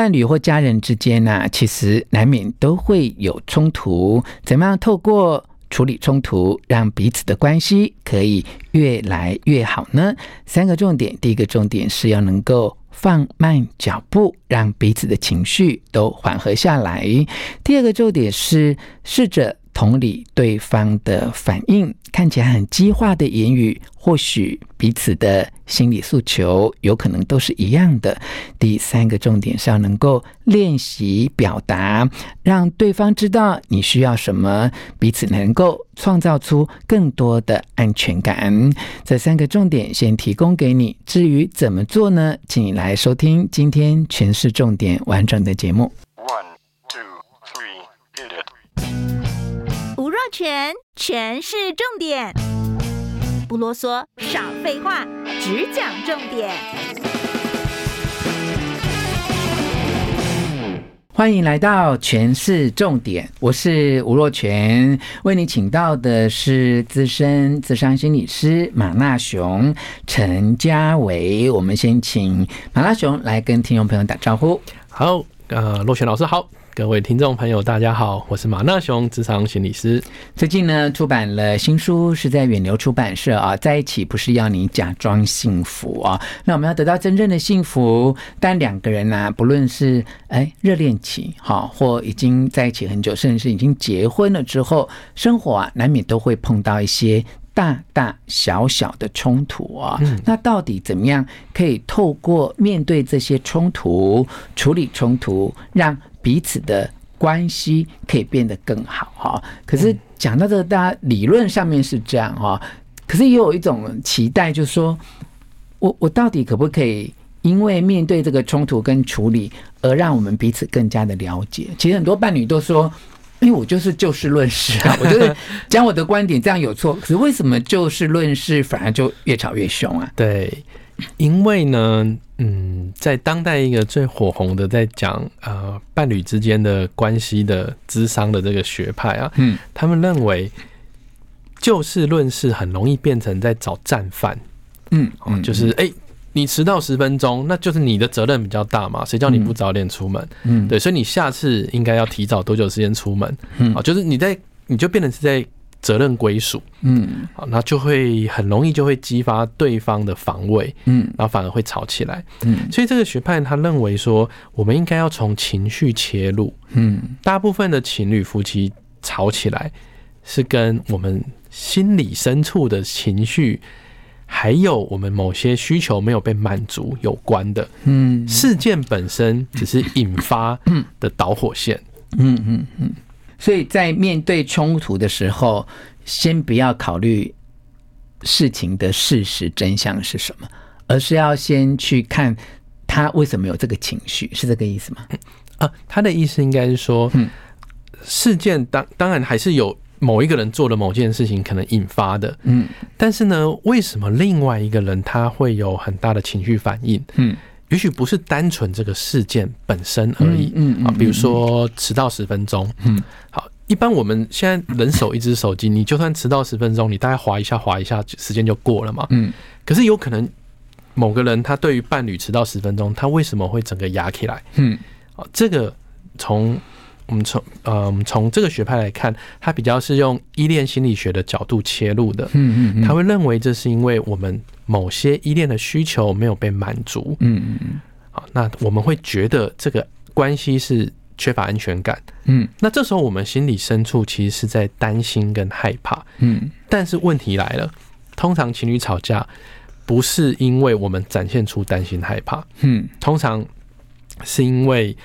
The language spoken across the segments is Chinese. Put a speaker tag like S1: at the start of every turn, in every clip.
S1: 伴侣或家人之间呢、其实难免都会有冲突。怎么样透过处理冲突，让彼此的关系可以越来越好呢？三个重点，第一个重点是要能够放慢脚步，让彼此的情绪都缓和下来。第二个重点是试着。同理对方的反应，看起来很激化的言语，或许彼此的心理诉求有可能都是一样的。第三个重点是要能够练习表达，让对方知道你需要什么，彼此能够创造出更多的安全感。这三个重点先提供给你，至于怎么做呢？请你来收听今天权式重点完整的节目
S2: one two three。权权式重点，不啰嗦，少废话，只讲重点。
S1: 欢迎来到全是重点，我是吴若权，为你请到的是资深智商心理师马纳雄、陈家维。我们先请马纳雄来跟听众朋友打招呼。
S3: 好，呃，若权老师好。各位听众朋友，大家好，我是马纳雄，职场心理师。
S1: 最近呢，出版了新书，是在远流出版社啊。在一起不是要你假装幸福啊，那我们要得到真正的幸福。但两个人呢、啊，不论是哎热恋期哈，或已经在一起很久，甚至是已经结婚了之后，生活啊难免都会碰到一些大大小小的冲突啊。嗯、那到底怎么样可以透过面对这些冲突，处理冲突，让彼此的关系可以变得更好哈，可是讲到这个，大家理论上面是这样哈，可是也有一种期待，就是说我我到底可不可以因为面对这个冲突跟处理，而让我们彼此更加的了解？其实很多伴侣都说，因为我就是就事论事啊，我就是讲我的观点，这样有错。可是为什么就事论事反而就越吵越凶啊？
S3: 对，因为呢。嗯，在当代一个最火红的，在讲呃伴侣之间的关系的智商的这个学派啊，嗯，他们认为就事论事很容易变成在找战犯，嗯，就是哎、欸，你迟到十分钟，那就是你的责任比较大嘛，谁叫你不早点出门？嗯，对，所以你下次应该要提早多久时间出门？嗯，啊，就是你在你就变成是在。责任归属，嗯，好，那就会很容易就会激发对方的防卫，嗯，然后反而会吵起来，嗯，所以这个学派他认为说，我们应该要从情绪切入，嗯，大部分的情侣夫妻吵起来是跟我们心理深处的情绪，还有我们某些需求没有被满足有关的，嗯，事件本身只是引发的导火线，嗯嗯嗯。
S1: 所以在面对冲突的时候，先不要考虑事情的事实真相是什么，而是要先去看他为什么有这个情绪，是这个意思吗？
S3: 啊，他的意思应该是说，嗯，事件当当然还是有某一个人做了某件事情可能引发的，嗯，但是呢，为什么另外一个人他会有很大的情绪反应？嗯。也许不是单纯这个事件本身而已，嗯啊，比如说迟到十分钟，嗯，好，一般我们现在人手一只手机，你就算迟到十分钟，你大概划一下划一下，时间就过了嘛，嗯，可是有可能某个人他对于伴侣迟到十分钟，他为什么会整个压起来？嗯，啊，这个从我们从呃，从这个学派来看，他比较是用依恋心理学的角度切入的，嗯嗯，他会认为这是因为我们。某些依恋的需求没有被满足，嗯嗯嗯，好，那我们会觉得这个关系是缺乏安全感，嗯，那这时候我们心里深处其实是在担心跟害怕，嗯，但是问题来了，通常情侣吵架不是因为我们展现出担心害怕，嗯，通常是因为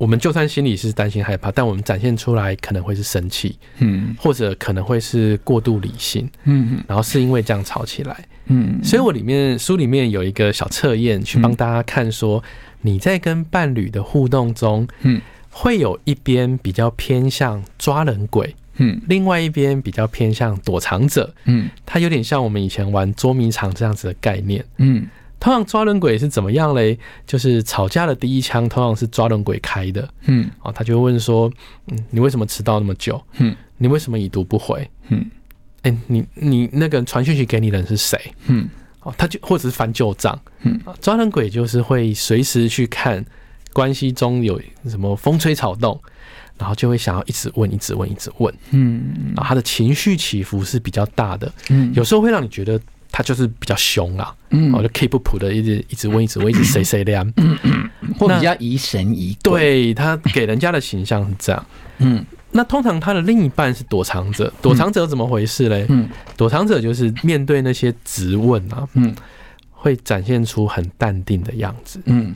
S3: 我们就算心里是担心害怕，但我们展现出来可能会是生气，嗯，或者可能会是过度理性，嗯，然后是因为这样吵起来，嗯，所以我里面书里面有一个小测验，去帮大家看说你在跟伴侣的互动中，嗯，会有一边比较偏向抓人鬼，嗯，另外一边比较偏向躲藏者，嗯，它有点像我们以前玩捉迷藏这样子的概念，嗯。通常抓人鬼是怎么样嘞？就是吵架的第一枪通常是抓人鬼开的，嗯，哦，他就会问说，嗯，你为什么迟到那么久？嗯，你为什么已读不回？嗯，哎，你你那个传讯息给你的人是谁？嗯，哦，他就或者是翻旧账，嗯，抓人鬼就是会随时去看关系中有什么风吹草动，然后就会想要一直问，一直问，一直问，嗯，然后他的情绪起伏是比较大的，嗯，有时候会让你觉得。他就是比较凶啊，嗯，我就 keep up 的，一直一直问，一直问，一直谁谁亮，嗯嗯，
S1: 或比较疑神疑鬼，
S3: 对，他给人家的形象是这样，嗯，那通常他的另一半是躲藏者，躲藏者怎么回事嘞？嗯，躲藏者就是面对那些质问啊，嗯，会展现出很淡定的样子，嗯，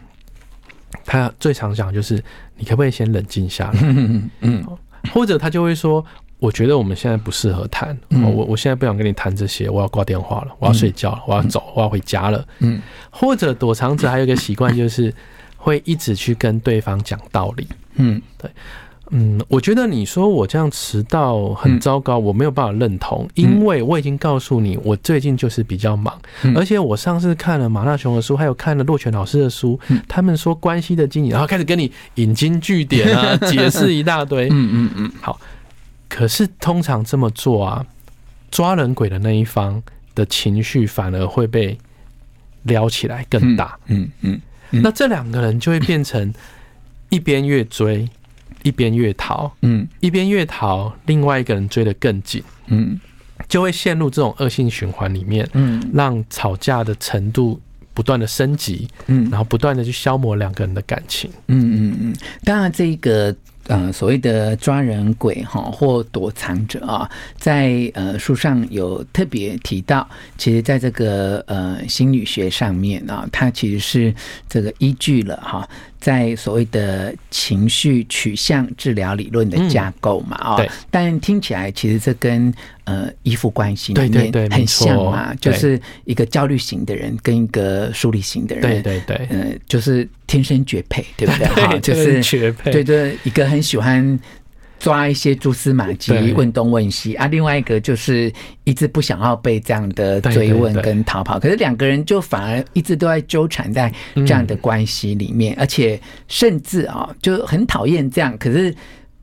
S3: 他最常讲就是你可不可以先冷静下来，嗯嗯，或者他就会说。我觉得我们现在不适合谈，我我现在不想跟你谈这些，我要挂电话了，我要睡觉了，我要走，我要回家了。嗯，或者躲藏者还有一个习惯，就是会一直去跟对方讲道理。嗯，对，嗯，我觉得你说我这样迟到很糟糕，我没有办法认同，因为我已经告诉你，我最近就是比较忙，而且我上次看了马大雄的书，还有看了洛泉老师的书，他们说关系的经营，然后开始跟你引经据典啊，解释一大堆。嗯嗯嗯，好。可是通常这么做啊，抓人鬼的那一方的情绪反而会被撩起来更大。嗯嗯，那这两个人就会变成一边越追，一边越逃。嗯，一边越逃，另外一个人追得更紧。嗯，就会陷入这种恶性循环里面。嗯，让吵架的程度不断的升级。嗯，然后不断的去消磨两个人的感情。嗯
S1: 嗯嗯，当然这个。呃，所谓的抓人鬼哈，或躲藏者啊，在呃书上有特别提到，其实在这个呃心理学上面啊，它其实是这个依据了哈。在所谓的情绪取向治疗理论的架构嘛，啊、嗯，但听起来其实这跟呃依附关系很像嘛，就是一个焦虑型的人跟一个疏离型的人，
S3: 对对对，
S1: 呃，就是天生绝配，对不对？哈，就是绝配，对对，一个很喜欢。抓一些蛛丝马迹，问东问西啊。另外一个就是一直不想要被这样的追问跟逃跑，可是两个人就反而一直都在纠缠在这样的关系里面，而且甚至啊就很讨厌这样。可是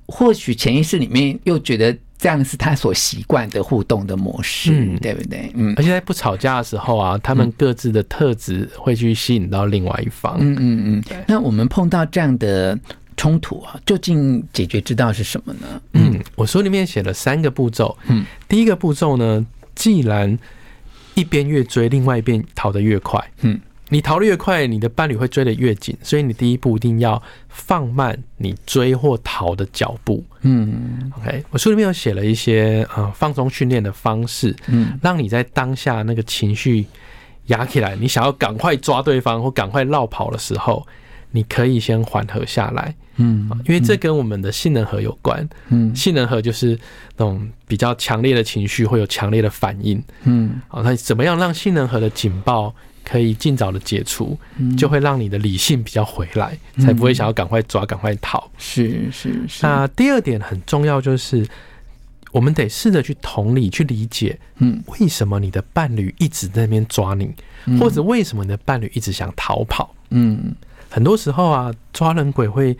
S1: 或许潜意识里面又觉得这样是他所习惯的互动的模式，对不对？嗯。
S3: 而且在不吵架的时候啊，他们各自的特质会去吸引到另外一方。嗯
S1: 嗯嗯。那我们碰到这样的。冲突啊，究竟解决之道是什么呢？
S3: 嗯，我书里面写了三个步骤。嗯，第一个步骤呢，既然一边越追，另外一边逃得越快。嗯，你逃得越快，你的伴侣会追得越紧，所以你第一步一定要放慢你追或逃的脚步。嗯，OK，我书里面有写了一些呃放松训练的方式，嗯，让你在当下那个情绪压起来，你想要赶快抓对方或赶快绕跑的时候。你可以先缓和下来，嗯，因为这跟我们的性能核有关，嗯，性能核就是那种比较强烈的情绪会有强烈的反应，嗯，啊，那怎么样让性能核的警报可以尽早的解除，就会让你的理性比较回来，才不会想要赶快抓、赶快逃。
S1: 是是是。
S3: 那第二点很重要，就是我们得试着去同理、去理解，嗯，为什么你的伴侣一直在那边抓你，或者为什么你的伴侣一直想逃跑，嗯。很多时候啊，抓人鬼会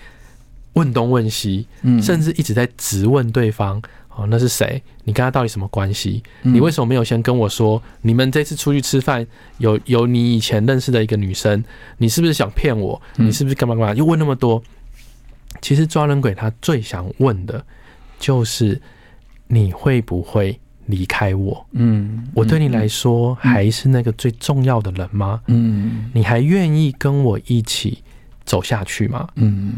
S3: 问东问西，甚至一直在质问对方：“哦，那是谁？你跟他到底什么关系？你为什么没有先跟我说？你们这次出去吃饭有有你以前认识的一个女生？你是不是想骗我？你是不是干嘛干嘛？又问那么多？其实抓人鬼他最想问的就是你会不会？”离开我，嗯，我对你来说还是那个最重要的人吗？嗯，你还愿意跟我一起走下去吗？嗯，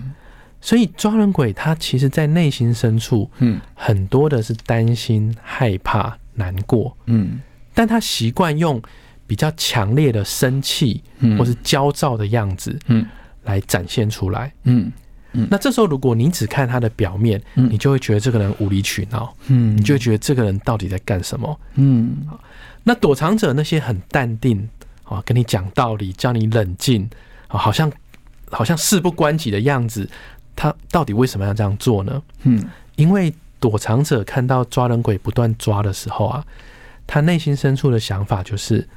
S3: 所以抓人鬼他其实，在内心深处，嗯，很多的是担心、害怕、难过，嗯，但他习惯用比较强烈的生气，或是焦躁的样子，嗯，来展现出来，嗯，嗯，那这时候如果你只看他的表面，嗯，你就会觉得这个人无理取闹，嗯，你就会觉得这个人到底在干什么？嗯，那躲藏者那些很淡定啊，跟你讲道理，叫你冷静啊，好像好像事不关己的样子，他到底为什么要这样做呢？嗯，因为躲藏者看到抓人鬼不断抓的时候啊，他内心深处的想法就是。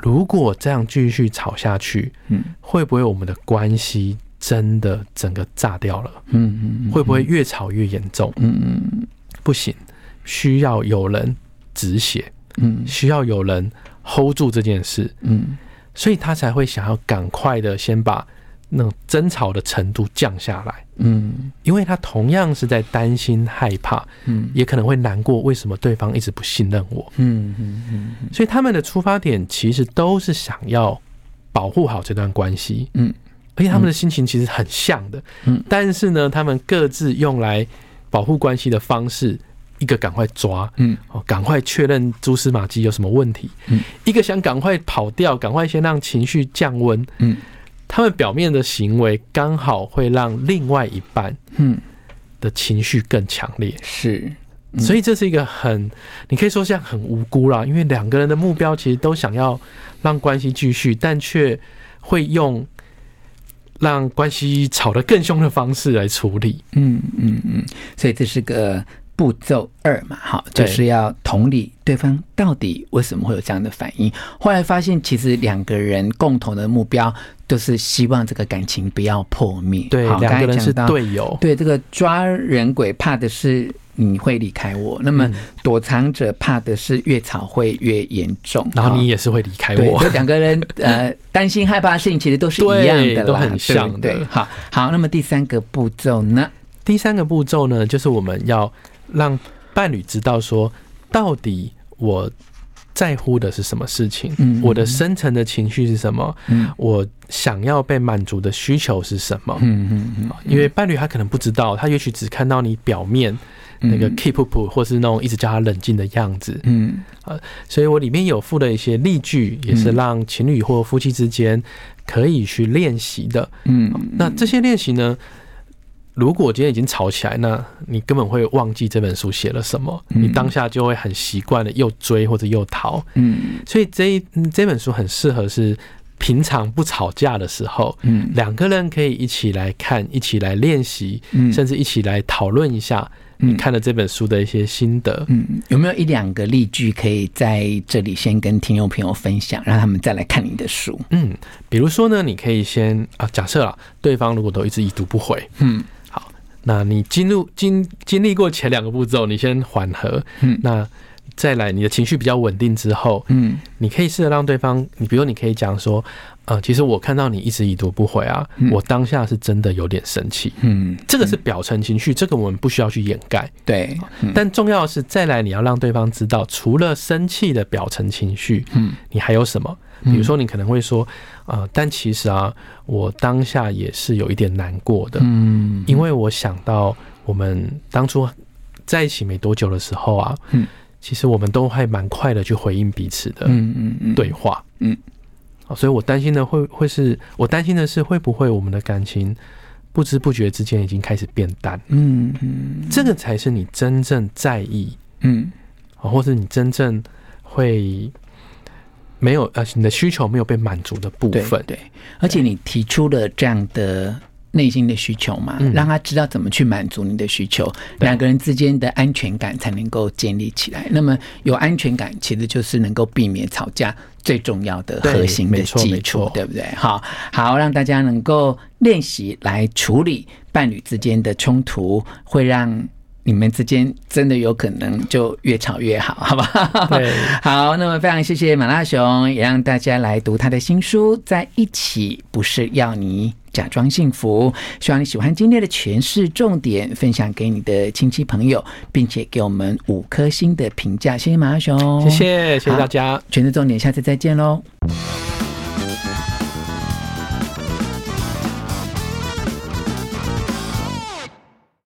S3: 如果这样继续吵下去，嗯，会不会我们的关系真的整个炸掉了？嗯嗯，会不会越吵越严重？嗯嗯，不行，需要有人止血，嗯，需要有人 hold 住这件事，嗯，所以他才会想要赶快的先把。那种争吵的程度降下来，嗯，因为他同样是在担心、害怕，嗯，也可能会难过，为什么对方一直不信任我，嗯嗯嗯，所以他们的出发点其实都是想要保护好这段关系，嗯，而且他们的心情其实很像的，嗯，但是呢，他们各自用来保护关系的方式，一个赶快抓，嗯，哦，赶快确认蛛丝马迹有什么问题，嗯，一个想赶快跑掉，赶快先让情绪降温，嗯。他们表面的行为刚好会让另外一半，嗯，的情绪更强烈，是，所以这是一个很，你可以说像很无辜啦，因为两个人的目标其实都想要让关系继续，但却会用让关系吵得更凶的方式来处理，嗯嗯嗯，
S1: 所以这是个。步骤二嘛，好，就是要同理对方到底为什么会有这样的反应。后来发现，其实两个人共同的目标都是希望这个感情不要破灭。
S3: 对，两个人是队友。
S1: 对，这个抓人鬼怕的是你会离开我，那么躲藏者怕的是越吵会越严重，
S3: 然后你也是会离开我。
S1: 两个人 呃担心害怕的事情其实都是一样的，
S3: 都很像的。
S1: 对，好，好，那么第三个步骤呢？
S3: 第三个步骤呢，就是我们要。让伴侣知道说，到底我在乎的是什么事情，嗯，我的深层的情绪是什么，嗯，我想要被满足的需求是什么，嗯嗯嗯，因为伴侣他可能不知道，他也许只看到你表面那个 keep up 或是那种一直叫他冷静的样子，嗯，呃，所以我里面有附了一些例句，也是让情侣或夫妻之间可以去练习的，嗯，那这些练习呢，如果今天已经吵起来，那你根本会忘记这本书写了什么，你当下就会很习惯的又追或者又逃。嗯，所以这一这本书很适合是平常不吵架的时候，嗯，两个人可以一起来看，一起来练习，甚至一起来讨论一下你看了这本书的一些心得。嗯，
S1: 有没有一两个例句可以在这里先跟听众朋友分享，让他们再来看你的书？
S3: 嗯，比如说呢，你可以先啊，假设啊，对方如果都一直已读不回，嗯。那你进入经经历过前两个步骤，你先缓和，嗯，那再来你的情绪比较稳定之后，嗯，你可以试着让对方，你比如你可以讲说，呃，其实我看到你一直已读不回啊，我当下是真的有点生气，嗯，这个是表层情绪，这个我们不需要去掩盖，
S1: 对，
S3: 但重要的是再来你要让对方知道，除了生气的表层情绪，嗯，你还有什么？比如说你可能会说。呃，但其实啊，我当下也是有一点难过的，嗯，因为我想到我们当初在一起没多久的时候啊，嗯，其实我们都还蛮快的去回应彼此的，嗯嗯嗯，对话，嗯，所以我担心的会会是，我担心的是会不会我们的感情不知不觉之间已经开始变淡，嗯嗯，这个才是你真正在意，嗯，啊，或是你真正会。没有呃，你的需求没有被满足的部分，
S1: 对，对，而且你提出了这样的内心的需求嘛，嗯、让他知道怎么去满足你的需求，两个人之间的安全感才能够建立起来。那么有安全感，其实就是能够避免吵架最重要的核心的基础，对不对？好，好，让大家能够练习来处理伴侣之间的冲突，会让。你们之间真的有可能就越吵越好，好吧？对，好，那么非常谢谢马拉熊，也让大家来读他的新书《在一起不是要你假装幸福》。希望你喜欢今天的诠释重点，分享给你的亲戚朋友，并且给我们五颗星的评价。谢谢马拉松，
S3: 谢谢谢谢大家。
S1: 诠释重点，下次再见喽。